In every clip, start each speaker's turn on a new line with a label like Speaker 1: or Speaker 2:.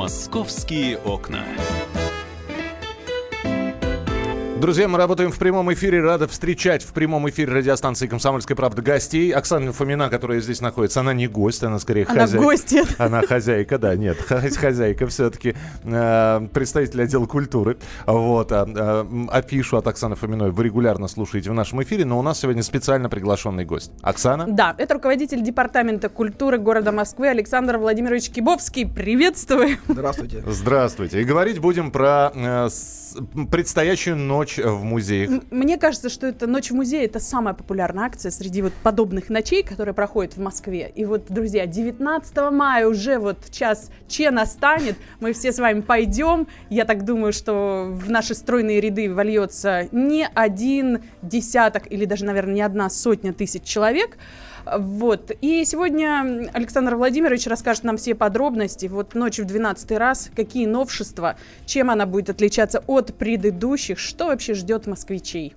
Speaker 1: Московские окна.
Speaker 2: Друзья, мы работаем в прямом эфире. Рада встречать в прямом эфире радиостанции «Комсомольская правда» гостей. Оксана Фомина, которая здесь находится, она не гость, она скорее
Speaker 3: она
Speaker 2: хозяйка.
Speaker 3: гостья.
Speaker 2: Она хозяйка, да, нет, хозяйка все-таки. Э, представитель отдела культуры. Вот. А, а, афишу от Оксаны Фоминой вы регулярно слушаете в нашем эфире, но у нас сегодня специально приглашенный гость. Оксана?
Speaker 3: Да, это руководитель Департамента культуры города Москвы Александр Владимирович Кибовский. Приветствую.
Speaker 4: Здравствуйте.
Speaker 2: Здравствуйте. И говорить будем про э, предстоящую ночь ночь в музеях?
Speaker 3: Мне кажется, что это ночь в музее это самая популярная акция среди вот подобных ночей, которые проходят в Москве. И вот, друзья, 19 мая уже вот час Че настанет, мы все с вами пойдем. Я так думаю, что в наши стройные ряды вольется не один десяток или даже, наверное, не одна сотня тысяч человек. Вот. И сегодня Александр Владимирович расскажет нам все подробности. Вот ночью в 12 раз, какие новшества, чем она будет отличаться от предыдущих, что вообще ждет москвичей.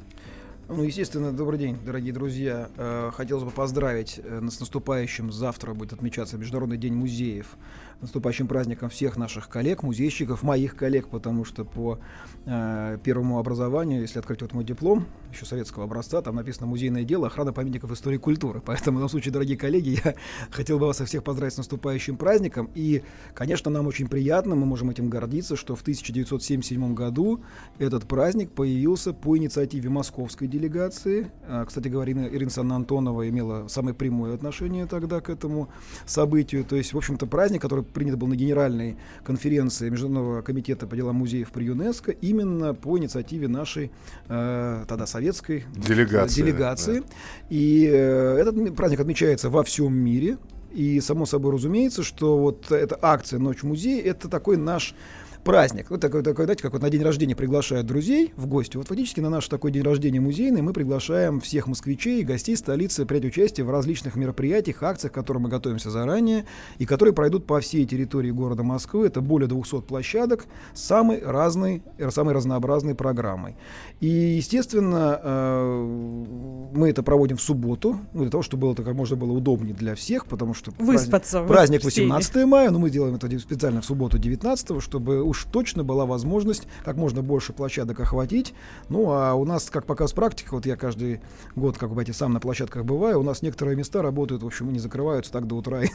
Speaker 4: Ну, естественно, добрый день, дорогие друзья. Э, хотелось бы поздравить э, с наступающим. Завтра будет отмечаться Международный день музеев наступающим праздником всех наших коллег, музейщиков, моих коллег, потому что по э, первому образованию, если открыть вот мой диплом, еще советского образца, там написано «Музейное дело, охрана памятников истории и культуры». Поэтому, в данном случае, дорогие коллеги, я хотел бы вас всех поздравить с наступающим праздником. И, конечно, нам очень приятно, мы можем этим гордиться, что в 1977 году этот праздник появился по инициативе московской делегации. А, кстати говоря, Ирина Санна Антонова имела самое прямое отношение тогда к этому событию. То есть, в общем-то, праздник, который принят был на генеральной конференции Международного комитета по делам музеев при ЮНЕСКО именно по инициативе нашей э, тогда советской
Speaker 2: делегации.
Speaker 4: делегации. Да. И э, этот праздник отмечается во всем мире. И само собой разумеется, что вот эта акция «Ночь музея» — это такой наш праздник. Вот такой, такой, знаете, как вот на день рождения приглашают друзей в гости. Вот фактически на наш такой день рождения музейный мы приглашаем всех москвичей и гостей столицы принять участие в различных мероприятиях, акциях, к которым мы готовимся заранее, и которые пройдут по всей территории города Москвы. Это более 200 площадок с самой разной, самой разнообразной программой. И, естественно, э, мы это проводим в субботу, ну, для того, чтобы было как можно было удобнее для всех, потому что
Speaker 3: Выспаться,
Speaker 4: праздник, праздник 18 мая, но мы делаем это специально в субботу 19, чтобы уж точно была возможность как можно больше площадок охватить. Ну, а у нас, как показ практика, вот я каждый год, как понимаете, сам на площадках бываю, у нас некоторые места работают, в общем, не закрываются так до утра и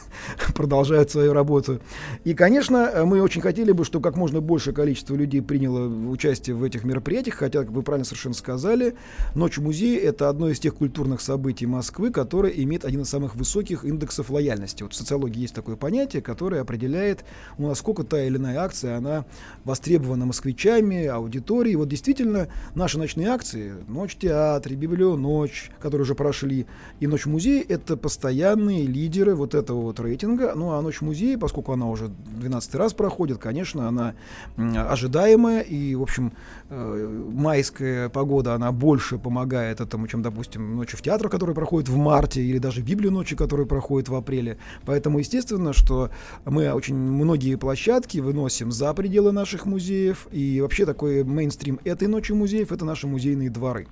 Speaker 4: продолжают свою работу. И, конечно, мы очень хотели бы, чтобы как можно большее количество людей приняло участие в этих мероприятиях, хотя, как вы правильно совершенно сказали, Ночь музея — это одно из тех культурных событий Москвы, которое имеет один из самых высоких индексов лояльности. Вот в социологии есть такое понятие, которое определяет, ну, насколько та или иная акция, она востребована москвичами, аудиторией. Вот действительно наши ночные акции, Ночь в театре, Библионочь, которые уже прошли, и Ночь в музее, это постоянные лидеры вот этого вот рейтинга. Ну а Ночь в музее, поскольку она уже 12 раз проходит, конечно, она ожидаемая, и, в общем, э, майская погода, она больше помогает этому, чем, допустим, Ночи в театре, которые проходят в марте, или даже Библию ночи, которые проходят в апреле. Поэтому, естественно, что мы очень многие площадки выносим за пределы наших музеев. И вообще такой мейнстрим этой ночи музеев — это наши музейные дворы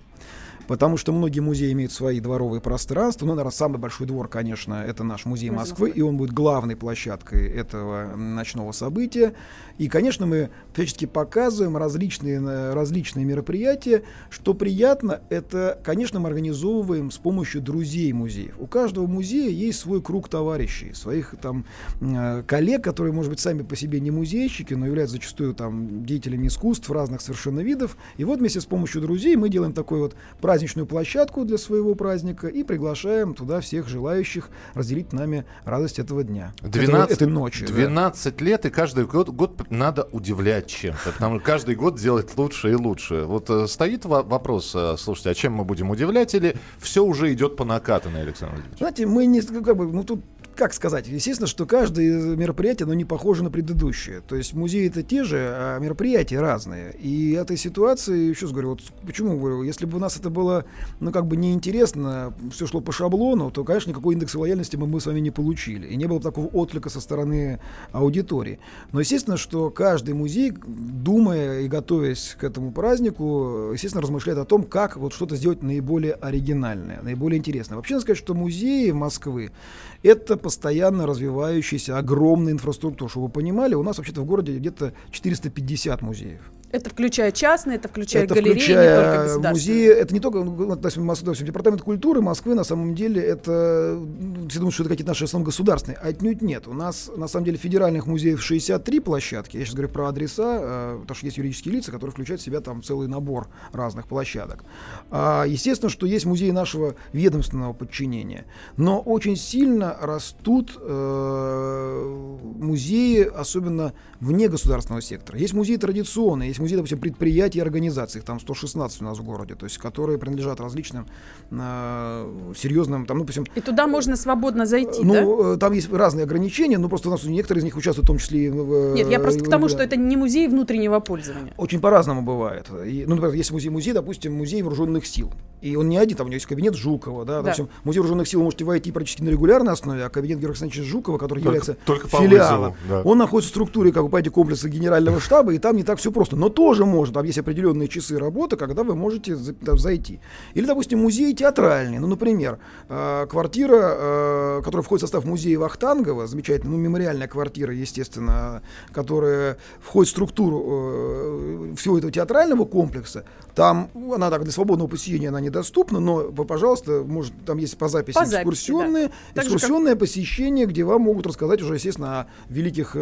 Speaker 4: потому что многие музеи имеют свои дворовые пространства. Ну, наверное, самый большой двор, конечно, это наш музей Москвы, и он будет главной площадкой этого ночного события. И, конечно, мы всячески показываем различные, э, различные мероприятия. Что приятно, это, конечно, мы организовываем с помощью друзей музеев. У каждого музея есть свой круг товарищей, своих там э, коллег, которые, может быть, сами по себе не музейщики, но являются зачастую там деятелями искусств разных совершенно видов. И вот вместе с помощью друзей мы делаем такой вот праздничную площадку для своего праздника и приглашаем туда всех желающих разделить нами радость этого дня.
Speaker 2: 12,
Speaker 4: этой, этой ночи.
Speaker 2: 12 да. лет, и каждый год, год надо удивлять чем-то. Потому что каждый год делать лучше и лучше. Вот э, стоит вопрос, э, слушайте, а чем мы будем удивлять? Или все уже идет по накатанной, Александр Владимирович?
Speaker 4: Знаете, мы не, как бы, ну тут как сказать, естественно, что каждое мероприятие, оно не похоже на предыдущее. То есть музеи это те же, а мероприятия разные. И этой ситуации, еще раз говорю, вот почему говорю, если бы у нас это было, ну, как бы неинтересно, все шло по шаблону, то, конечно, никакой индекса лояльности мы, мы с вами не получили. И не было бы такого отклика со стороны аудитории. Но, естественно, что каждый музей, думая и готовясь к этому празднику, естественно, размышляет о том, как вот что-то сделать наиболее оригинальное, наиболее интересное. Вообще, надо сказать, что музеи Москвы — это постоянно развивающаяся огромная инфраструктура. Чтобы вы понимали, у нас вообще-то в городе где-то 450 музеев.
Speaker 3: Это включая частные, это включая
Speaker 4: это
Speaker 3: галереи,
Speaker 4: включая
Speaker 3: не только государственные.
Speaker 4: музеи, это не только, ну, допустим, Мос- допустим, департамент культуры Москвы, на самом деле, это, ну, все думают, что это какие-то наши основные государственные, отнюдь нет. У нас, на самом деле, федеральных музеев 63 площадки, я сейчас говорю про адреса, э, потому что есть юридические лица, которые включают в себя там целый набор разных площадок. А, естественно, что есть музеи нашего ведомственного подчинения, но очень сильно растут э, музеи, особенно вне государственного сектора. Есть музеи традиционные, есть музеи, допустим, предприятий и организаций, их там 116 у нас в городе, то есть которые принадлежат различным э, серьезным, там, ну, допустим,
Speaker 3: И туда можно свободно зайти, да?
Speaker 4: ну, э, там есть разные ограничения, но просто у нас некоторые из них участвуют в том числе и в...
Speaker 3: Нет, я просто к тому,
Speaker 4: э,
Speaker 3: что это не музей внутреннего пользования.
Speaker 4: Очень по-разному бывает. И, ну, например, есть музей-музей, допустим, музей вооруженных сил. И он не один, там у него есть кабинет Жукова, да,
Speaker 3: Да.
Speaker 4: допустим, музей вооруженных сил вы можете войти практически на регулярной основе, а кабинет Георгия Александровича Жукова, который
Speaker 2: Только-
Speaker 4: является
Speaker 2: только по
Speaker 4: филиалом,
Speaker 2: вызову, да.
Speaker 4: он находится в структуре, как вы понимаете, комплекса генерального штаба, и там не так все просто. Но тоже можно, там есть определенные часы работы, когда вы можете зайти. Или, допустим, музей театральный. Ну, например, э, квартира, э, которая входит в состав музея Вахтангова, замечательная, ну, мемориальная квартира, естественно, которая входит в структуру э, всего этого театрального комплекса. Там она так для свободного посещения она недоступна, но вы, пожалуйста, может, там есть по записи
Speaker 3: По записи,
Speaker 4: экскурсионные,
Speaker 3: да. Же, как-
Speaker 4: экскурсионное посещение, где вам могут рассказать уже, естественно, о великих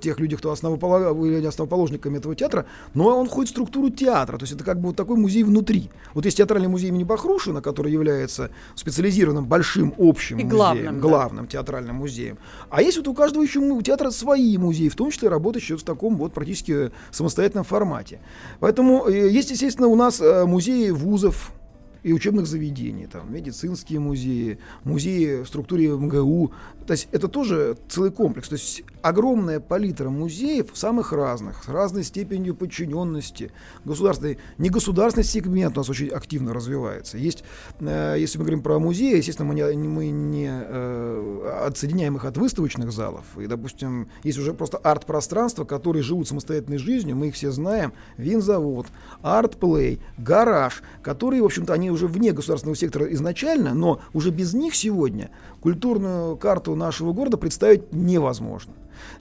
Speaker 4: тех людях, кто основоположниками этого театра, но он входит в структуру театра, то есть это как бы вот такой музей внутри. Вот есть театральный музей имени Бахрушина, который является специализированным большим общим
Speaker 3: И
Speaker 4: музеем,
Speaker 3: главным, да.
Speaker 4: главным театральным музеем. А есть вот у каждого еще му- театра свои музеи, в том числе работающие в таком вот практически самостоятельном формате. Поэтому э, есть, естественно, у нас э, музеи вузов, и учебных заведений, там, медицинские музеи, музеи в структуре МГУ. То есть это тоже целый комплекс. То есть огромная палитра музеев самых разных, с разной степенью подчиненности, государственной, негосударственный сегмент у нас очень активно развивается. Есть, э, если мы говорим про музеи, естественно, мы не, мы не э, отсоединяем их от выставочных залов. И, допустим, есть уже просто арт-пространства, которые живут самостоятельной жизнью, мы их все знаем. Винзавод, арт-плей, гараж, которые, в общем-то, они уже вне государственного сектора изначально, но уже без них сегодня культурную карту нашего города представить невозможно.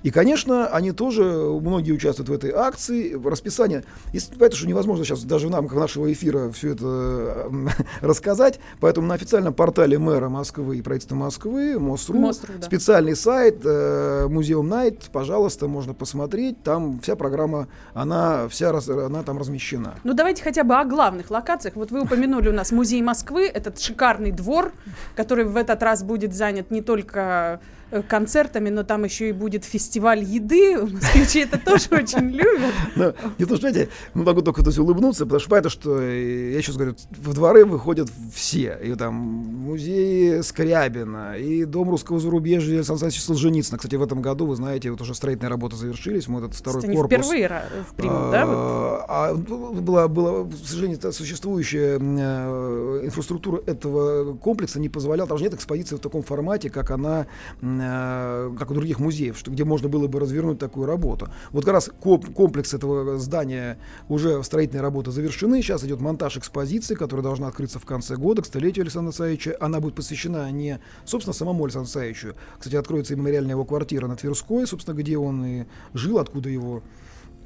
Speaker 4: И, конечно, они тоже, многие участвуют в этой акции. Расписание, если, понятно, что невозможно сейчас даже в рамках нашего эфира все это рассказать, поэтому на официальном портале мэра Москвы и правительства Москвы, МОСРУ,
Speaker 3: МОСРУ, да.
Speaker 4: специальный сайт э, Музеум Найт, пожалуйста, можно посмотреть, там вся программа, она вся раз- она там размещена.
Speaker 3: Ну давайте хотя бы о главных локациях. Вот вы упомянули у нас музей Москвы, этот шикарный двор, который в этот раз будет занят не только концертами, но там еще и будет фестиваль еды. Москвичи это тоже очень любят.
Speaker 4: Но, не то, знаете, мы могу только улыбнуться, потому что понятно, что, э, я еще говорю, в дворы выходят все. И там музей Скрябина, и Дом русского зарубежья Александра Александровича Солженицына. Кстати, в этом году, вы знаете, вот уже строительные работы завершились, мы этот второй корпус...
Speaker 3: впервые ра- примут, да? вот?
Speaker 4: А, а была, была, к сожалению, существующая э, инфраструктура этого комплекса не позволяла, там же нет экспозиции в таком формате, как она, э, как у других музеев, что, где можно было бы развернуть такую работу. Вот как раз комплекс этого здания уже строительные работы завершены, сейчас идет монтаж экспозиции, которая должна открыться в конце года, к столетию Александра Саевича. Она будет посвящена не, собственно, самому Александру Саевичу. Кстати, откроется и мемориальная его квартира на Тверской, собственно, где он и жил, откуда его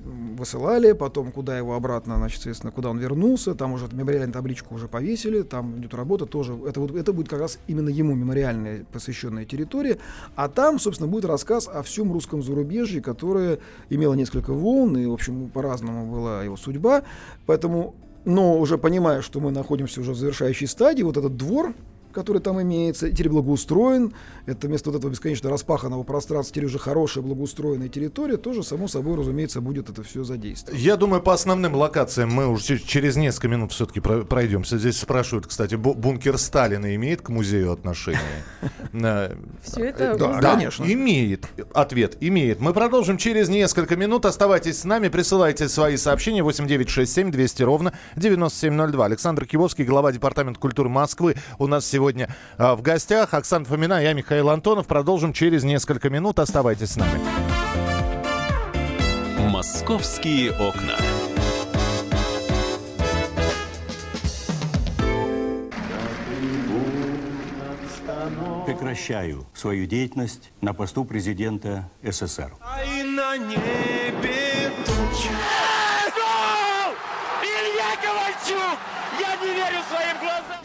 Speaker 4: высылали, потом куда его обратно, значит, соответственно, куда он вернулся, там уже мемориальную табличку уже повесили, там идет работа тоже, это, вот, это будет как раз именно ему мемориальная посвященная территория, а там, собственно, будет рассказ о всем русском зарубежье, которое имело несколько волн, и, в общем, по-разному была его судьба, поэтому, но уже понимая, что мы находимся уже в завершающей стадии, вот этот двор, который там имеется, теперь благоустроен. Это вместо вот этого бесконечно распаханного пространства теперь уже хорошая благоустроенная территория. Тоже, само собой, разумеется, будет это все задействовано.
Speaker 2: Я думаю, по основным локациям мы уже через несколько минут все-таки пройдемся. Здесь спрашивают, кстати, бункер Сталина имеет к музею отношение?
Speaker 3: Все это...
Speaker 2: Да, конечно. Имеет. Ответ имеет. Мы продолжим через несколько минут. Оставайтесь с нами, присылайте свои сообщения 8967 200 ровно 9702. Александр Кивовский, глава Департамента культуры Москвы, у нас сегодня а, в гостях. Оксана Фомина, я Михаил Антонов. Продолжим через несколько минут. Оставайтесь с нами.
Speaker 1: Московские окна.
Speaker 5: Прекращаю свою деятельность на посту президента СССР.
Speaker 6: А и на небе тучи. Илья Ковальчук! Я не верю своим глазам!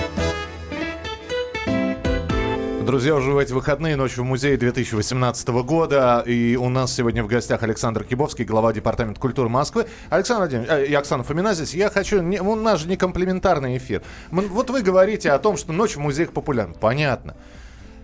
Speaker 2: Друзья, уже в эти выходные ночь в музее 2018 года. И у нас сегодня в гостях Александр Кибовский, глава Департамента культуры Москвы. Александр Владимирович, э, Оксана Фомина здесь. Я хочу... Не, у нас же не комплементарный эфир. Вот вы говорите о том, что ночь в музеях популярна. Понятно.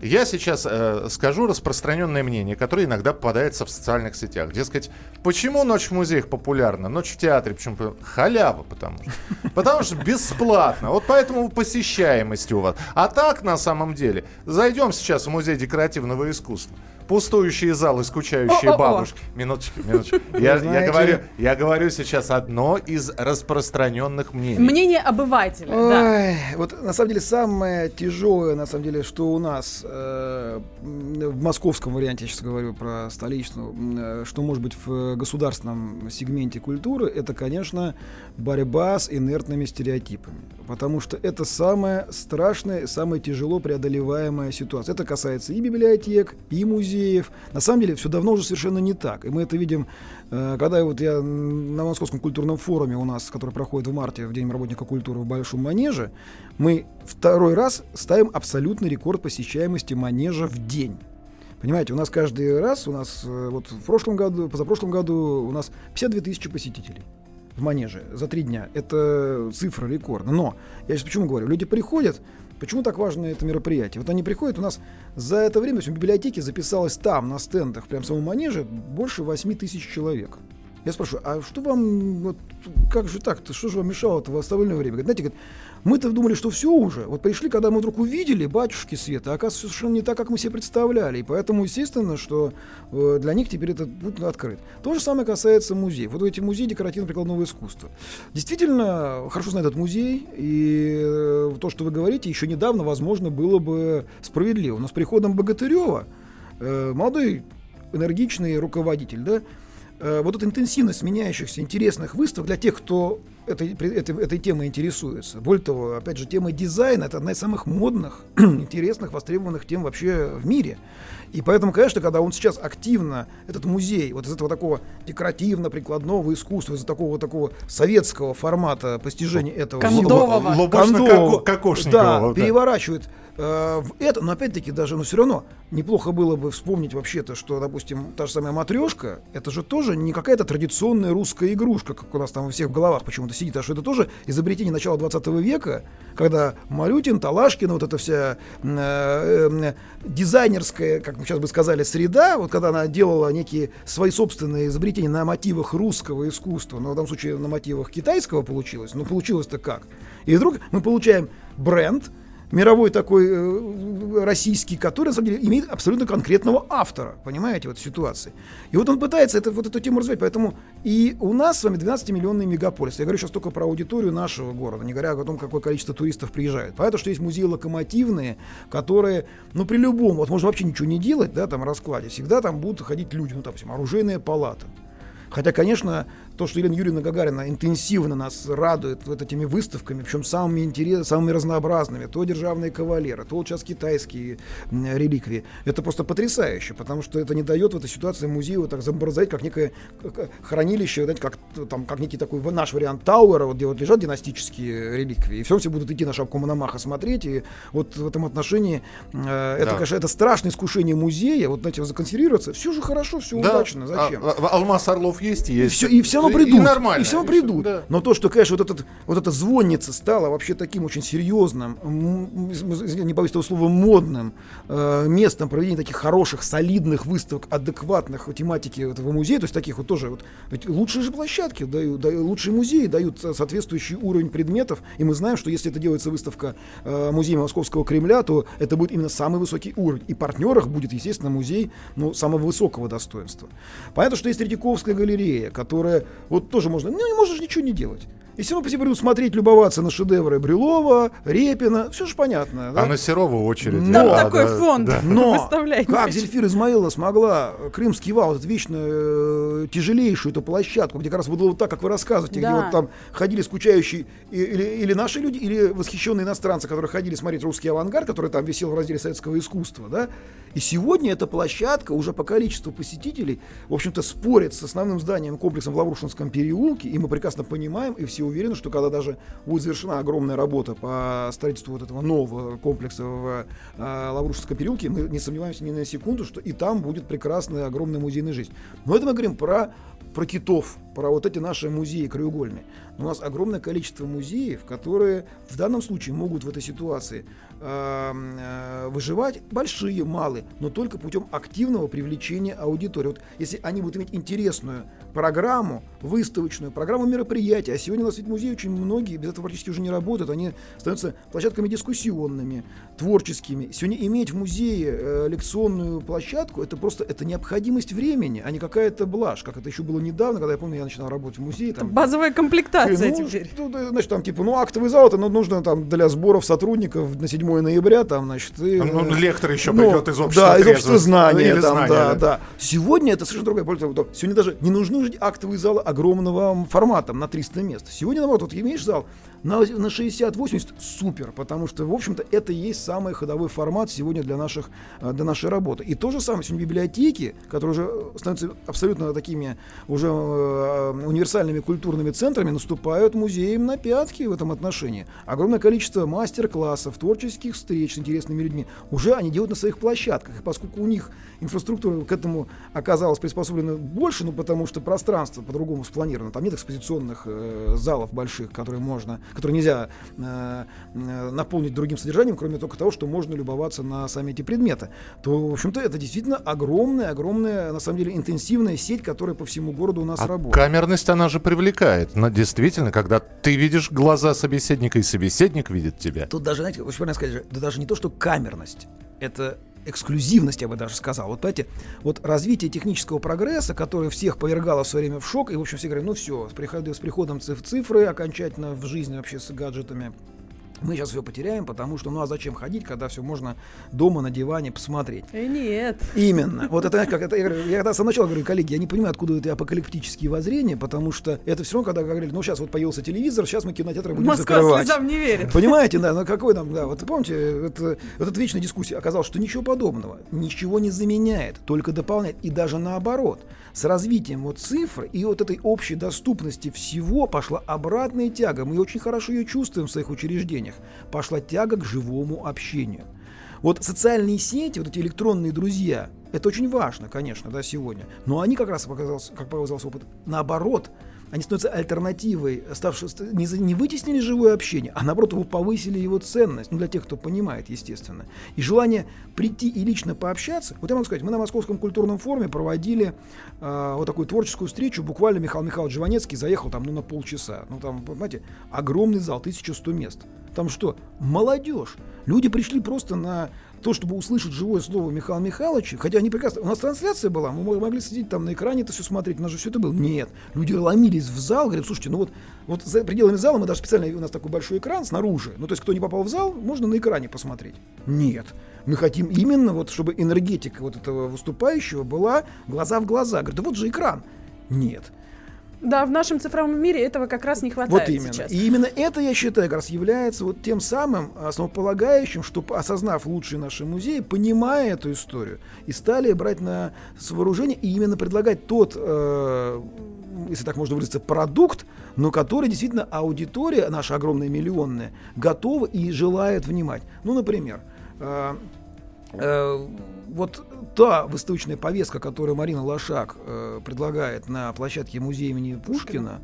Speaker 2: Я сейчас э, скажу распространенное мнение, которое иногда попадается в социальных сетях. Дескать, почему ночь в музеях популярна? Ночь в театре, почему? Халява, потому что. Потому что бесплатно. Вот поэтому посещаемость у вас. А так, на самом деле, зайдем сейчас в музей декоративного искусства пустующие залы, скучающие О-о-о. бабушки. Минуточку, минуточку. Я, я, говорю, я говорю сейчас одно из распространенных мнений.
Speaker 3: Мнение обывателя, Ой,
Speaker 4: да. Вот на самом деле самое тяжелое, на самом деле, что у нас э, в московском варианте, я сейчас говорю про столичную, э, что может быть в государственном сегменте культуры, это, конечно, борьба с инертными стереотипами. Потому что это самая страшная, самая тяжело преодолеваемая ситуация. Это касается и библиотек, и музеев, музеев. На самом деле все давно уже совершенно не так. И мы это видим, э, когда вот я на Московском культурном форуме у нас, который проходит в марте, в День работника культуры в Большом Манеже, мы второй раз ставим абсолютный рекорд посещаемости Манежа в день. Понимаете, у нас каждый раз, у нас э, вот в прошлом году, позапрошлом году у нас 52 тысячи посетителей в Манеже за три дня. Это цифра рекордна. Но, я сейчас почему говорю, люди приходят, Почему так важно это мероприятие? Вот они приходят, у нас за это время в библиотеке записалось там, на стендах, прям в самом манеже, больше 8 тысяч человек. Я спрашиваю, а что вам, вот, как же так-то, что же вам мешало-то в остальное время? Говорит, знаете, говорит, мы-то думали, что все уже. Вот пришли, когда мы вдруг увидели батюшки света, оказывается, совершенно не так, как мы себе представляли. И поэтому, естественно, что э, для них теперь этот путь открыт. То же самое касается музеев. Вот эти музеи декоративно-прикладного искусства. Действительно, хорошо знает этот музей, и э, то, что вы говорите, еще недавно, возможно, было бы справедливо. Но с приходом Богатырева э, молодой энергичный руководитель, да, э, вот эта интенсивность меняющихся интересных выставок для тех, кто этой, этой, этой темой интересуется. Более того, опять же, тема дизайна – это одна из самых модных, интересных, востребованных тем вообще в мире. И поэтому, конечно, когда он сейчас активно, этот музей, вот из этого такого декоративно-прикладного искусства, из такого такого советского формата постижения этого...
Speaker 3: Кондового.
Speaker 2: Лубошно-кокошникового.
Speaker 4: Да, да, переворачивает Э, в это, но опять-таки даже, но все равно неплохо было бы вспомнить вообще-то, что, допустим, та же самая матрешка, это же тоже не какая-то традиционная русская игрушка, как у нас там у всех в головах почему-то сидит, а что это тоже изобретение начала 20 века, когда Малютин, Талашкин, вот эта вся э, э, дизайнерская, как мы сейчас бы сказали, среда, вот когда она делала некие свои собственные изобретения на мотивах русского искусства, но в данном случае на мотивах китайского получилось, но получилось-то как? И вдруг мы получаем бренд, мировой такой э, российский, который, на самом деле, имеет абсолютно конкретного автора, понимаете, в этой ситуации. И вот он пытается это, вот эту тему развивать, поэтому и у нас с вами 12-миллионный мегаполис. Я говорю сейчас только про аудиторию нашего города, не говоря о том, какое количество туристов приезжает. Понятно, что есть музеи локомотивные, которые, ну, при любом, вот можно вообще ничего не делать, да, там, раскладе, всегда там будут ходить люди, ну, допустим, оружейная палата. Хотя, конечно, то, что Елена Юрьевна Гагарина интенсивно нас радует вот этими выставками, причем самыми интересными, самыми разнообразными, то державные кавалеры, то вот сейчас китайские реликвии. Это просто потрясающе, потому что это не дает в этой ситуации музею вот так заморозить, как некое хранилище, знаете, как, там, как некий такой наш вариант Тауэра, вот, где вот лежат династические реликвии, и все все будут идти на шапку Мономаха смотреть, и вот в этом отношении э, это,
Speaker 2: Да.
Speaker 4: конечно, это страшное искушение музея, вот, знаете, законсервироваться, все же хорошо, все
Speaker 2: Да.
Speaker 4: удачно, зачем?
Speaker 2: А- а- Алмаз Орлов есть,
Speaker 4: И
Speaker 2: есть.
Speaker 4: все, и все равно придут.
Speaker 2: И нормально.
Speaker 4: И все равно придут.
Speaker 2: да.
Speaker 4: Но то, что, конечно, вот, этот, вот эта звонница стала вообще таким очень серьезным, не боюсь этого слова, модным э, местом проведения таких хороших, солидных выставок, адекватных тематики этого музея, то есть таких вот тоже, вот, ведь лучшие же площадки, дают, дают- лучшие музеи дают со- соответствующий уровень предметов, и мы знаем, что если это делается выставка э, музея Московского Кремля, то это будет именно самый высокий уровень. И партнерах будет, естественно, музей ну, самого высокого достоинства. Понятно, что есть Третьяковская галерея, которая вот тоже можно, ну не можешь ничего не делать. И все равно по себе будут смотреть, любоваться на шедевры Брюлова, Репина, все же понятно. да?
Speaker 2: А на Серова очередь.
Speaker 4: Ну,
Speaker 3: Там
Speaker 2: Да,
Speaker 3: такой
Speaker 2: да,
Speaker 3: фонд.
Speaker 2: да.
Speaker 4: Но как
Speaker 3: нечего.
Speaker 4: Зельфира Измаилова смогла Крымский вал, эту вечно э, тяжелейшую эту площадку, где как раз было вот так, как вы рассказываете, где
Speaker 3: Да.
Speaker 4: вот там ходили скучающие и- или, или наши люди, или восхищенные иностранцы, которые ходили смотреть русский авангард, который там висел в разделе советского искусства, да. И сегодня эта площадка уже по количеству посетителей, в общем-то, спорит с основным зданием комплексом в Лаврушинском переулке, и мы прекрасно понимаем, и все уверены, что когда даже будет завершена огромная работа по строительству вот этого нового комплекса в э, Лаврушинском переулке, мы не сомневаемся ни на секунду, что и там будет прекрасная огромная музейная жизнь. Но это мы говорим про про китов, про вот эти наши музеи краеугольные. У нас огромное количество музеев, которые в данном случае могут в этой ситуации э, выживать, большие, малые, но только путем активного привлечения аудитории. Вот если они будут иметь интересную программу, выставочную, программу мероприятий, а сегодня у нас ведь музеи очень многие без этого практически уже не работают, они становятся площадками дискуссионными, творческими. Сегодня иметь в музее э, лекционную площадку, это просто это необходимость времени, а не какая-то блажь, как это еще было недавно, когда я помню, я начинал работать в музее. Там,
Speaker 3: Базовая комплектация
Speaker 4: ну,
Speaker 3: теперь.
Speaker 4: что, значит, там, типа, ну, актовый зал, это ну, нужно там для сборов сотрудников на 7 ноября, там, значит, и,
Speaker 2: Ну,
Speaker 4: э,
Speaker 2: лектор еще
Speaker 4: ну,
Speaker 2: придет из общества
Speaker 4: Да, из общества знания,
Speaker 2: Или
Speaker 4: там,
Speaker 2: знания,
Speaker 4: да,
Speaker 2: да.
Speaker 4: да. Сегодня это совершенно другая политика. Вот Сегодня даже не нужны уже актовые залы огромного формата на 300 мест. Сегодня, наоборот, вот имеешь зал на, на 60-80, супер, потому что, в общем-то, это и есть самый ходовой формат сегодня для, наших, э, для нашей работы. И то же самое сегодня библиотеки, которые уже э, становятся абсолютно такими уже э, универсальными культурными центрами, наступают музеям на пятки в этом отношении. Огромное количество мастер-классов, творческих встреч с интересными людьми уже они делают на своих площадках. И поскольку у них инфраструктура к этому оказалась приспособлена больше, ну потому что пространство по-другому спланировано. Там нет экспозиционных э, залов больших, которые можно, которые нельзя э, наполнить другим содержанием, кроме только того, что можно любоваться на сами эти предметы. То, в общем-то, это действительно огромная, огромная, на самом деле, интенсивная сеть, которая по всему городу у нас
Speaker 2: А
Speaker 4: работает.
Speaker 2: камерность, она же привлекает. Но действительно, когда ты видишь глаза собеседника, и собеседник видит тебя.
Speaker 4: Тут даже, знаете, очень правильно сказать, да даже не то, что камерность, это эксклюзивность, я бы даже сказал. Вот понимаете, вот развитие технического прогресса, которое всех повергало в свое время в шок, и, в общем, все говорят, ну все, с приходом, циф- цифры окончательно в жизни вообще с гаджетами, мы сейчас все потеряем, потому что, ну а зачем ходить, когда все можно дома на диване посмотреть.
Speaker 3: Э, Нет.
Speaker 4: Именно. Вот это, как это, я, говорю, я когда с самого начала говорю, коллеги, я не понимаю, откуда эти апокалиптические воззрения, потому что это все равно, когда говорили, ну сейчас вот появился телевизор, сейчас мы кинотеатры будем
Speaker 3: Москва
Speaker 4: закрывать.
Speaker 3: слезам не верит.
Speaker 4: Понимаете, да, ну какой там, да, вот помните, это, вот эта вечная дискуссия оказалось, что ничего подобного, ничего не заменяет, только дополняет, и даже наоборот. С развитием вот цифр и вот этой общей доступности всего пошла обратная тяга. Мы очень хорошо ее чувствуем в своих учреждениях. Пошла тяга к живому общению. Вот социальные сети, вот эти электронные друзья, это очень важно, конечно, да, сегодня. Но они как раз, как показался опыт, наоборот, они становятся альтернативой, ставшей, ст- не, не вытеснили живое общение, а наоборот его повысили его ценность, ну для тех, кто понимает, естественно. И желание прийти и лично пообщаться. Вот я могу сказать, мы на Московском культурном форуме проводили а, вот такую творческую встречу, буквально Михаил Михайлович Жванецкий заехал там ну на полчаса, ну там, понимаете, огромный зал, 1100 мест. Там что? Молодежь. Люди пришли просто на то, чтобы услышать живое слово Михаила Михайловича, хотя они прекрасно... У нас трансляция была, мы мо- могли сидеть там на экране это все смотреть, у нас же все это было. Нет. Люди ломились в зал, говорят, слушайте, ну вот, вот за пределами зала мы даже специально, у нас такой большой экран снаружи, ну то есть кто не попал в зал, можно на экране посмотреть. Нет. Мы хотим именно вот, чтобы энергетика вот этого выступающего была глаза в глаза. Говорят, да вот же экран. Нет.
Speaker 3: Да, в нашем цифровом мире этого как раз не хватает
Speaker 4: Вот именно.
Speaker 3: сейчас.
Speaker 4: И именно это, я считаю, как раз является вот тем самым основополагающим, что, осознав лучшие наши музеи, понимая эту историю, и стали брать на вооружение и именно предлагать тот, э, если так можно выразиться, продукт, но который действительно аудитория, наша огромная миллионная, готова и желает внимать. Ну, например, э, э, вот та выставочная повестка, которую Марина Лошак э, предлагает на площадке музея имени Пушкина,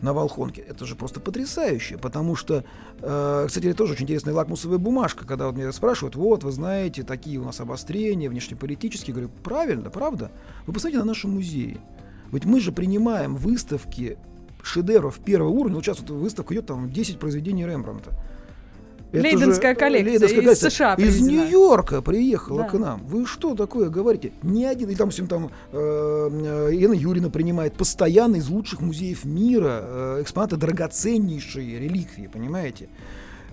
Speaker 4: на Волхонке, это же просто потрясающе, потому что, э, кстати, это тоже очень интересная лакмусовая бумажка, когда вот меня спрашивают, вот, вы знаете, такие у нас обострения внешнеполитические, говорю, правильно, правда? Вы посмотрите на наши музеи, ведь мы же принимаем выставки шедевров первого уровня, вот сейчас вот выставка идет, там 10 произведений Рембрандта. Это
Speaker 3: Лейденская
Speaker 4: же,
Speaker 3: коллекция
Speaker 4: Лейденская
Speaker 3: из
Speaker 4: коллекция
Speaker 3: США
Speaker 4: Из. Нью-Йорка приехала
Speaker 3: Да.
Speaker 4: к нам. Вы что такое говорите? Ни один, и там, допустим, там э, э, Елена Юрьевна принимает постоянно из лучших музеев мира э, экспонаты драгоценнейшие реликвии, понимаете?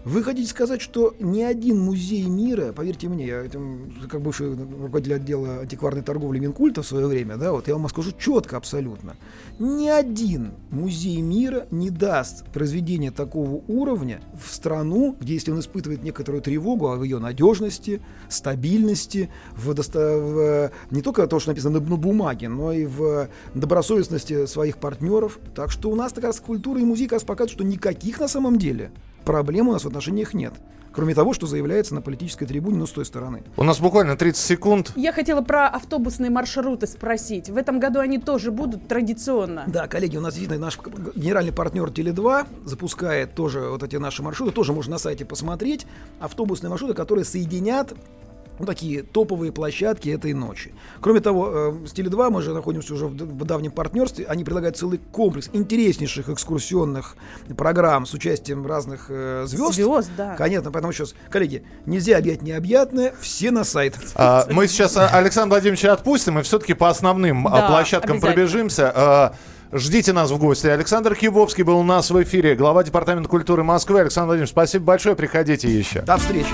Speaker 4: Вы хотите сказать, что ни один музей мира, поверьте мне, я этим, как бывший руководитель отдела антикварной торговли Минкульта в свое время, да, вот я вам скажу четко абсолютно, ни один музей мира не даст произведение такого уровня в страну, где если он испытывает некоторую тревогу о ее надежности, стабильности, в, доста- в, не только то, что написано на, на бумаге, но и в добросовестности своих партнеров. Так что у нас как раз культура и музей как раз показывают, что никаких на самом деле проблем у нас в отношениях нет. Кроме того, что заявляется на политической трибуне, но с той стороны.
Speaker 2: У нас буквально 30 секунд.
Speaker 3: Я хотела про автобусные маршруты спросить. В этом году они тоже будут традиционно.
Speaker 4: Да, коллеги, у нас видно, наш генеральный партнер Теле2 запускает тоже вот эти наши маршруты, тоже можно на сайте посмотреть. Автобусные маршруты, которые соединят ну, такие топовые площадки этой ночи. Кроме того, э, с Теле2 мы же находимся уже в, давнем партнерстве. Они предлагают целый комплекс интереснейших экскурсионных программ с участием разных э, звезд.
Speaker 3: Звезд, да.
Speaker 4: Конечно, поэтому сейчас, коллеги, нельзя объять необъятное, все на сайт.
Speaker 2: А, Мы сейчас а, Александра Владимировича отпустим и все-таки по основным а,
Speaker 3: Да,
Speaker 2: площадкам пробежимся. А, Ждите нас в гости. Александр Кибовский был у нас в эфире, глава Департамента культуры Москвы. Александр Владимирович, спасибо большое, приходите еще.
Speaker 4: До встречи.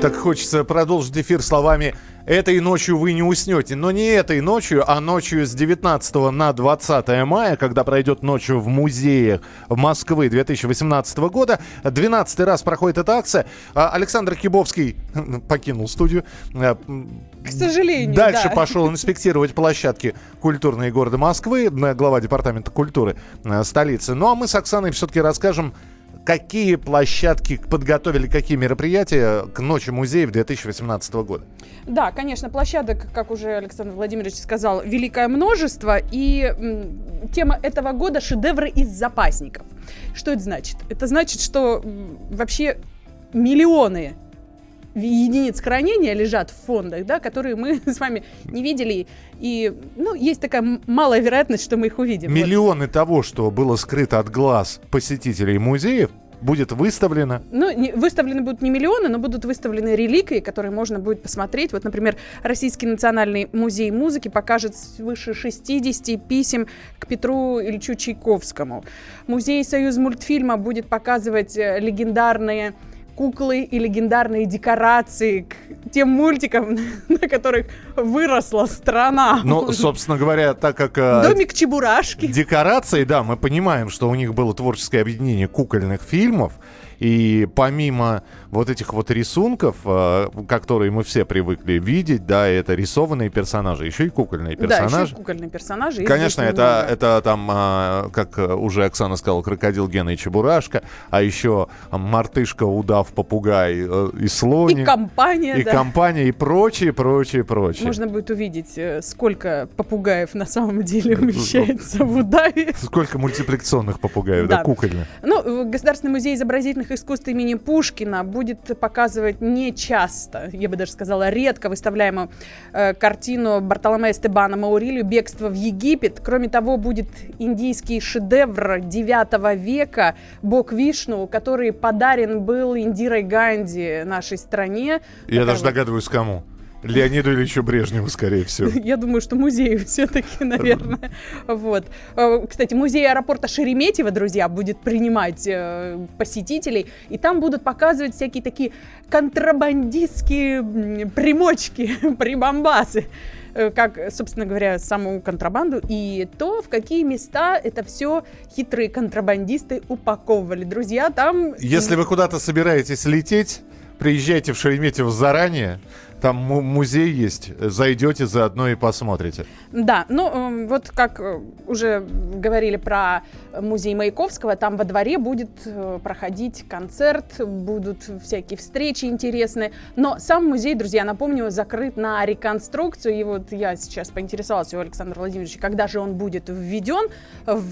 Speaker 2: Так хочется продолжить эфир словами «Этой ночью вы не уснете». Но не этой ночью, а ночью с 19 на 20 мая, когда пройдет ночью в музеях Москвы 2018 года. 12 раз проходит эта акция. А Александр Кибовский покинул студию. М,
Speaker 3: К сожалению,
Speaker 2: Дальше
Speaker 3: да.
Speaker 2: пошел инспектировать площадки культурные города Москвы, э, глава департамента культуры э, столицы. Ну а мы с Оксаной все-таки расскажем, какие площадки подготовили, какие мероприятия к ночи музеев 2018 года.
Speaker 3: Да, конечно, площадок, как уже Александр Владимирович сказал, великое множество. И тема этого года – шедевры из запасников. Что это значит? Это значит, что вообще миллионы единиц хранения лежат в фондах, да, которые мы с вами не видели. И, ну, есть такая малая вероятность, что мы их увидим. Вот.
Speaker 2: Миллионы того, что было скрыто от глаз посетителей музеев, будет выставлено.
Speaker 3: Ну, не- выставлены будут не миллионы, но будут выставлены реликвии, которые можно будет посмотреть. Вот, например, Российский национальный музей музыки покажет свыше 60 писем к Петру Ильичу Чайковскому. Музей Союз мультфильма будет показывать э, легендарные куклы и легендарные декорации к тем мультикам, на которых выросла страна.
Speaker 2: Но, собственно говоря, так как... э,
Speaker 3: Домик Чебурашки.
Speaker 2: Декорации, да, мы понимаем, что у них было творческое объединение кукольных фильмов, и помимо вот этих вот рисунков, э, которые мы все привыкли видеть, да, это рисованные персонажи, еще и кукольные
Speaker 3: Да, еще
Speaker 2: персонажи.
Speaker 3: и кукольные персонажи.
Speaker 2: Конечно, это, это там, а, как э, уже Оксана сказала, крокодил Гена и Чебурашка, а еще а, мартышка, удав, попугай э, и слоник.
Speaker 3: И компания,
Speaker 2: и
Speaker 3: да.
Speaker 2: компания, и прочее, прочее, прочее.
Speaker 3: можно будет увидеть, э, сколько попугаев на самом деле умещается в Удаве.
Speaker 2: Сколько мультипликационных попугаев, да,
Speaker 3: Да.
Speaker 2: кукольных.
Speaker 3: Ну, Государственный музей изобразительных искусств имени Пушкина будет показывать не часто, я бы даже сказала, редко выставляемую э, картину Бартоломея Стебана Маурилью «Бегство в Египет». Кроме того, будет индийский шедевр 9 века «Бог Вишну», который подарен был Индирой Ганди нашей стране.
Speaker 2: Я даже
Speaker 3: вот-
Speaker 2: догадываюсь, кому. Леониду Ильичу Брежневу, скорее всего.
Speaker 3: Я думаю, что музею все-таки, наверное. Вот. Э, Кстати, музей аэропорта Шереметьево, друзья, будет принимать э, посетителей, и там будут показывать всякие такие контрабандистские примочки, прибамбасы э, как, собственно говоря, саму контрабанду, и то, в какие места это все хитрые контрабандисты упаковывали. Друзья, там...
Speaker 2: Если вы куда-то собираетесь лететь, приезжайте в Шереметьево заранее. Там му- музей есть. Зайдете заодно и посмотрите.
Speaker 3: Да, ну эм, вот как э, уже говорили про музей Маяковского, там во дворе будет э, проходить концерт, будут всякие встречи интересные. Но сам музей, друзья, напомню, закрыт на реконструкцию. И вот я сейчас поинтересовалась у Александра Владимировича, когда же он будет введен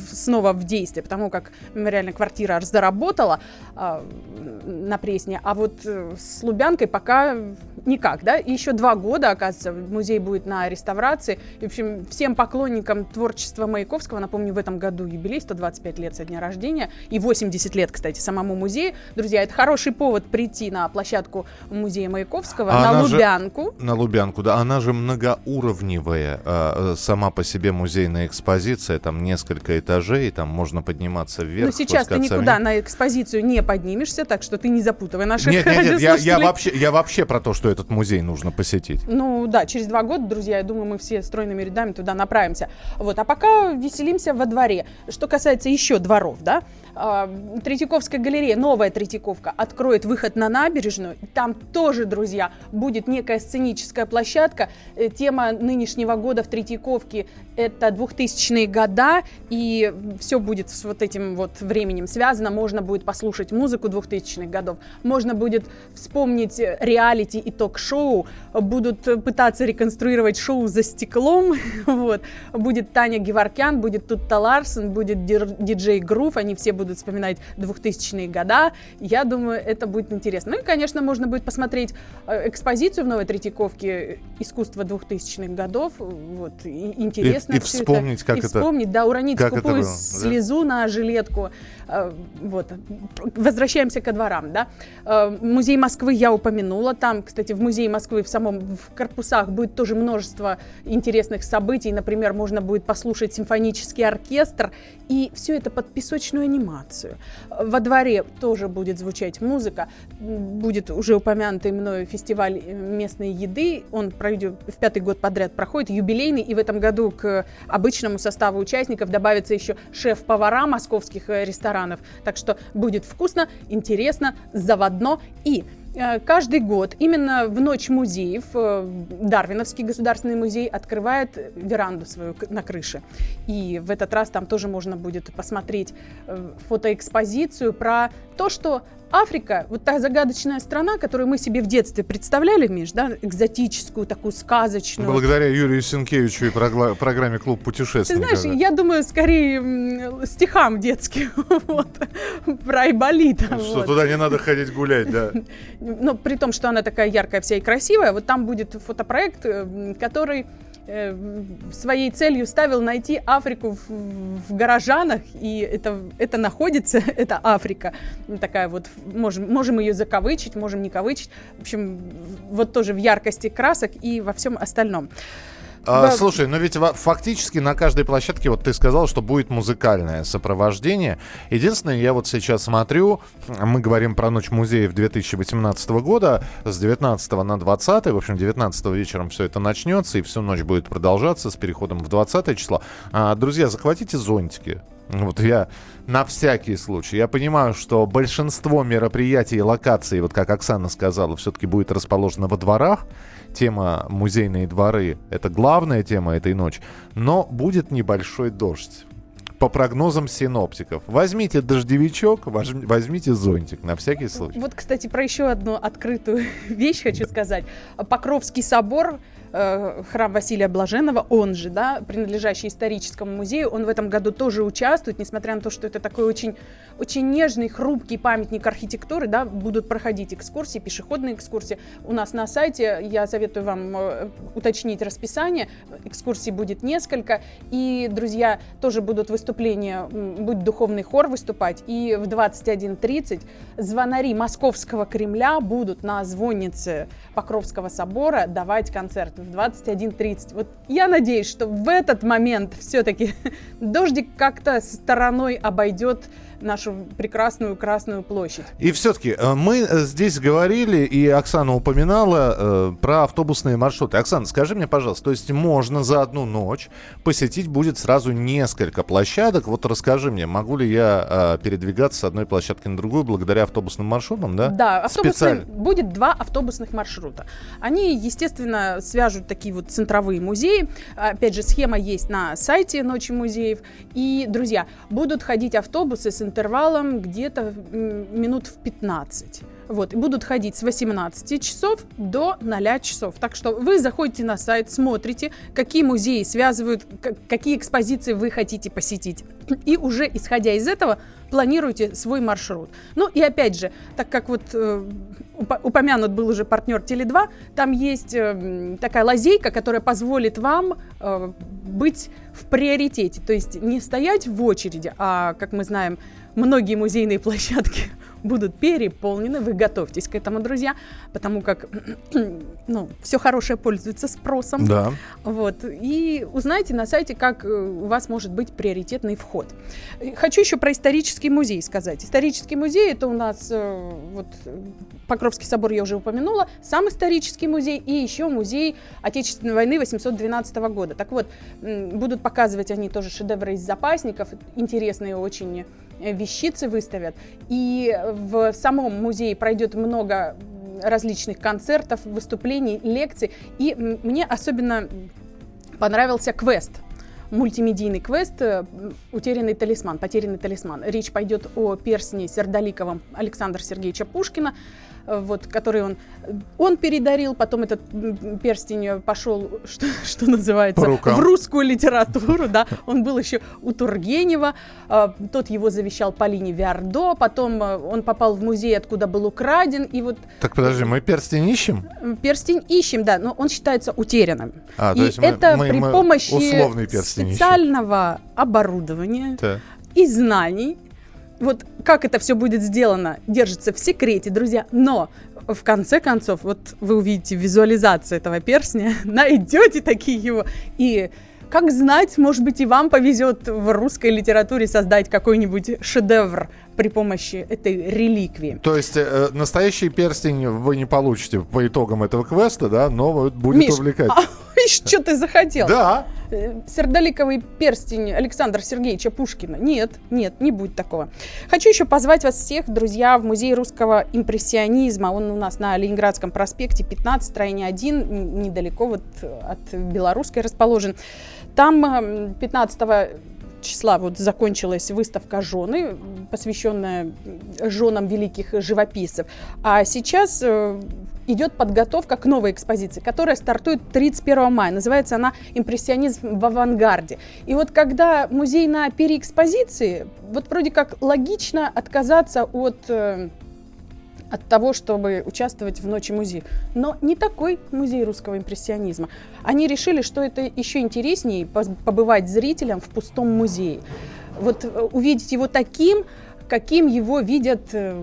Speaker 3: снова в действие, потому как мемориальная квартира заработала а, на Пресне, а вот э, с Лубянкой пока никак, да? И еще два года, оказывается, музей будет на реставрации. И, в общем, всем поклонникам творчества Маяковского, напомню, в этом году юбилей, 125 лет со дня рождения, и 80 лет, кстати, самому музею. Друзья, это хороший повод прийти на площадку музея Маяковского,
Speaker 2: А
Speaker 3: на
Speaker 2: она же-
Speaker 3: Лубянку.
Speaker 2: На Лубянку, да. Она же многоуровневая. э, э, Сама по себе музейная экспозиция. Там несколько этажей. Там можно подниматься вверх.
Speaker 3: Но сейчас ты никуда
Speaker 2: вниз.
Speaker 3: на экспозицию не поднимешься, так что ты не запутывай наших
Speaker 2: Нет, нет, нет, я, я вообще, я вообще про то, что этот музей нужно посетить.
Speaker 3: Ну да, через два года, друзья, я думаю, мы все стройными рядами туда направимся. Вот, а пока веселимся во дворе. Что касается еще дворов, да, а, Третьяковская галерея, новая Третьяковка, откроет выход на набережную. Там тоже, друзья, будет некая сценическая площадка. Э, Тема нынешнего года в Третьяковке – это 2000-е года, и все будет с вот этим вот временем связано. Можно будет послушать музыку 2000-х годов, можно будет вспомнить э, реалити и ток-шоу, будут э, пытаться реконструировать шоу за стеклом, вот. Будет Таня Геворкян, будет Тутта Ларсен, будет диджей Грув, они все будут вспоминать 2000-е года. Я думаю, это будет интересно. Ну и, конечно, можно будет посмотреть э, экспозицию в Новой Третьяковке искусства 2000-х годов. Вот, и интересно
Speaker 2: И- и вспомнить,
Speaker 3: это.
Speaker 2: как
Speaker 3: и
Speaker 2: это-
Speaker 3: вспомнить, да, уронить
Speaker 2: как это
Speaker 3: скупую
Speaker 2: было, да.
Speaker 3: слезу на жилетку. Э, Вот. Возвращаемся ко дворам, да. Э, Музей Москвы я упомянула. Там, кстати, в Музее Москвы в самом в корпусах будет тоже множество интересных событий. Например, можно будет послушать симфонический оркестр. И все это под песочную анимацию. Э, Во дворе тоже будет звучать музыка. Будет уже упомянутый мною фестиваль местной еды. Он пройдет в пятый год подряд проходит, юбилейный. И в этом году к обычному составу участников добавится еще шеф-повара московских э, ресторанов. Так что будет вкусно, интересно, заводно и Каждый год именно в ночь музеев э, Дарвиновский государственный музей открывает веранду свою на крыше. И в этот раз там тоже можно будет посмотреть э, фотоэкспозицию про то, что Африка, вот та загадочная страна, которую мы себе в детстве представляли, Миш, да, экзотическую, такую сказочную.
Speaker 2: Благодаря Юрию Сенкевичу и программе «Клуб
Speaker 3: Ты
Speaker 2: путешественников».
Speaker 3: знаешь, я думаю, скорее стихам детским, вот, про Айболита.
Speaker 2: Что
Speaker 3: вот.
Speaker 2: туда не надо ходить гулять, да.
Speaker 3: Но при том, что она такая яркая вся и красивая, вот там будет фотопроект, э, который своей целью ставил найти Африку в, в горожанах, и это, это находится, это Африка. Такая вот, можем, можем ее закавычить, можем не кавычить. В общем, вот тоже в яркости красок и во всем остальном.
Speaker 2: А,
Speaker 3: Да.
Speaker 2: Слушай, но ведь фактически на каждой площадке, вот ты сказал, что будет музыкальное сопровождение. Единственное, я вот сейчас смотрю, мы говорим про Ночь музеев 2018 года, с 19 на 20, в общем, 19 вечером все это начнется, и всю ночь будет продолжаться с переходом в 20 число. А, друзья, захватите зонтики. Вот я на всякий случай. Я понимаю, что большинство мероприятий и локаций, вот как Оксана сказала, все-таки будет расположено во дворах. Тема музейные дворы – это главная тема этой ночи. Но будет небольшой дождь. По прогнозам синоптиков. Возьмите дождевичок, возьмите зонтик на всякий случай.
Speaker 3: Вот, кстати, про еще одну открытую вещь хочу сказать. Покровский собор э, храм Василия Блаженного, он же, да, принадлежащий историческому музею, он в этом году тоже участвует, несмотря на то, что это такой очень, очень нежный, хрупкий памятник архитектуры, да, будут проходить экскурсии, пешеходные экскурсии. У нас на сайте, я советую вам э, уточнить расписание, экскурсий будет несколько, и, друзья, тоже будут выступления, будет духовный хор выступать, и в 21.30 звонари Московского Кремля будут на звоннице Покровского собора давать концерт в 21.30. Вот я надеюсь, что в этот момент все-таки дождик как-то стороной обойдет нашу прекрасную Красную площадь.
Speaker 2: И все-таки э, мы э, здесь говорили, и Оксана упоминала э, про автобусные маршруты. Оксана, скажи мне, пожалуйста, то есть можно за одну ночь посетить будет сразу несколько площадок? Вот расскажи мне, могу ли я э, передвигаться с одной площадки на другую благодаря автобусным маршрутам, да?
Speaker 3: Да, автобусный,
Speaker 2: Специально.
Speaker 3: будет два автобусных маршрута. Они, естественно, свяжут такие вот центровые музеи. Опять же, схема есть на сайте Ночи музеев. И, друзья, будут ходить автобусы с интервалом где-то минут в 15. Вот, и будут ходить с 18 часов до 0 часов. Так что вы заходите на сайт, смотрите, какие музеи связывают, какие экспозиции вы хотите посетить. И уже исходя из этого планируйте свой маршрут. Ну и опять же, так как вот э, упо- упомянут был уже партнер Теле2, там есть э, такая лазейка, которая позволит вам э, быть в приоритете. То есть не стоять в очереди, а, как мы знаем, многие музейные площадки будут переполнены. Вы готовьтесь к этому, друзья, потому как ну, все хорошее пользуется спросом.
Speaker 2: Да.
Speaker 3: Вот. И узнайте на сайте, как э, у вас может быть приоритетный вход. Хочу еще про исторический музей сказать. Исторический музей это у нас э, вот Покровский собор я уже упомянула, сам исторический музей и еще музей Отечественной войны 812 года. Так вот, будут показывать они тоже шедевры из запасников, интересные очень вещицы выставят. И в самом музее пройдет много различных концертов, выступлений, лекций. И мне особенно понравился квест мультимедийный квест э, «Утерянный талисман», «Потерянный талисман». Речь пойдет о перстне сердоликовом Александра Сергеевича Пушкина, э, вот, который он, он передарил, потом этот перстень пошел, что, что называется, в русскую литературу, да, он был еще у Тургенева, э, тот его завещал Полине Виардо, потом э, он попал в музей, откуда был украден, и вот
Speaker 2: Так, подожди, мы перстень ищем?
Speaker 3: перстень ищем, да, но он считается утерянным.
Speaker 2: А,
Speaker 3: и
Speaker 2: есть мы-
Speaker 3: это
Speaker 2: мы-
Speaker 3: при помощи
Speaker 2: перстень ищем.
Speaker 3: специального оборудования
Speaker 2: Так.
Speaker 3: и знаний. Вот как это все будет сделано, держится в секрете, друзья. Но в конце концов, вот вы увидите визуализацию этого перстня, найдете такие его. И как знать, может быть, и вам повезет в русской литературе создать какой-нибудь шедевр при помощи этой реликвии.
Speaker 2: То есть э, настоящий перстень вы не получите по итогам этого квеста, да, но будет
Speaker 3: Миш,
Speaker 2: увлекательно.
Speaker 3: а что ты захотел?
Speaker 2: Да.
Speaker 3: Сердоликовый перстень Александра Сергеевича Пушкина. Нет, нет, не будет такого. Хочу еще позвать вас всех, друзья, в музей русского импрессионизма. Он у нас на Ленинградском проспекте 15, строение 1, н- недалеко вот от Белорусской расположен. Там м, 15 числа вот закончилась выставка «Жены», посвященная женам великих живописцев. А сейчас э, идет подготовка к новой экспозиции, которая стартует 31 мая. Называется она «Импрессионизм в авангарде». И вот когда музей на переэкспозиции, вот вроде как логично отказаться от э, от того, чтобы участвовать в Ночи музея. Но не такой музей русского импрессионизма. Они решили, что это еще интереснее побывать зрителям в пустом музее. Вот э, увидеть его таким, каким его видят э,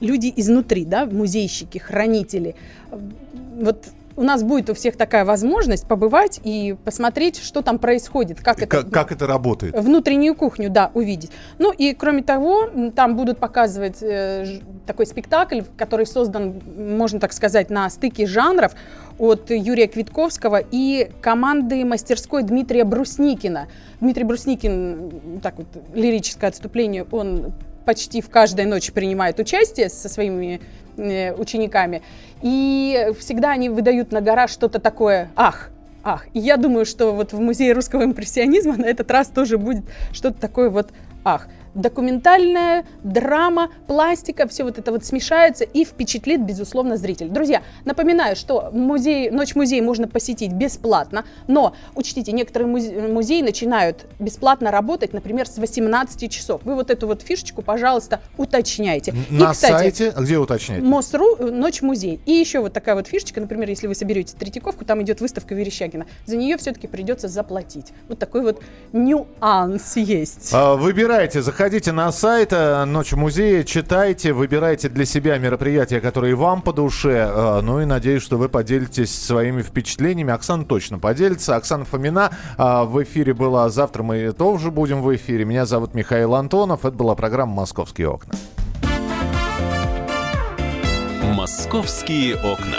Speaker 3: люди изнутри, да, музейщики, хранители. Вот у нас будет у всех такая возможность побывать и посмотреть, что там происходит, как это
Speaker 2: Как, как это работает?
Speaker 3: внутреннюю кухню, да, увидеть. Ну и кроме того, там будут показывать э, такой спектакль, который создан, можно так сказать, на стыке жанров от Юрия Квитковского и команды мастерской Дмитрия Брусникина. Дмитрий Брусникин, так вот, лирическое отступление, он почти в каждой ночи принимает участие со своими учениками. И всегда они выдают на гора что-то такое «ах», Ах, и я думаю, что вот в Музее русского импрессионизма на этот раз тоже будет что-то такое вот ах. Документальная драма, пластика, все вот это вот смешается и впечатлит, безусловно, зритель. Друзья, напоминаю, что музей, Ночь музей можно посетить бесплатно, но учтите, некоторые музе- музеи начинают бесплатно работать, например, с 18 часов. Вы вот эту вот фишечку, пожалуйста, уточняйте.
Speaker 2: На
Speaker 3: и, кстати,
Speaker 2: сайте, где уточнять?
Speaker 3: МОСРУ, э, Ночь музей. И еще вот такая вот фишечка, например, если вы соберете Третьяковку, там идет выставка Верещагина. За нее все-таки придется заплатить. Вот такой вот нюанс есть.
Speaker 2: А, Выбирайте, заходите на сайт э, Ночь музея, читайте, выбирайте для себя мероприятия, которые вам по душе. Э, Ну и надеюсь, что вы поделитесь своими впечатлениями. Оксана точно поделится. Оксана Фомина а, в эфире была. Завтра мы тоже будем в эфире. Меня зовут Михаил Антонов. Это была программа «Московские окна».
Speaker 1: «Московские окна».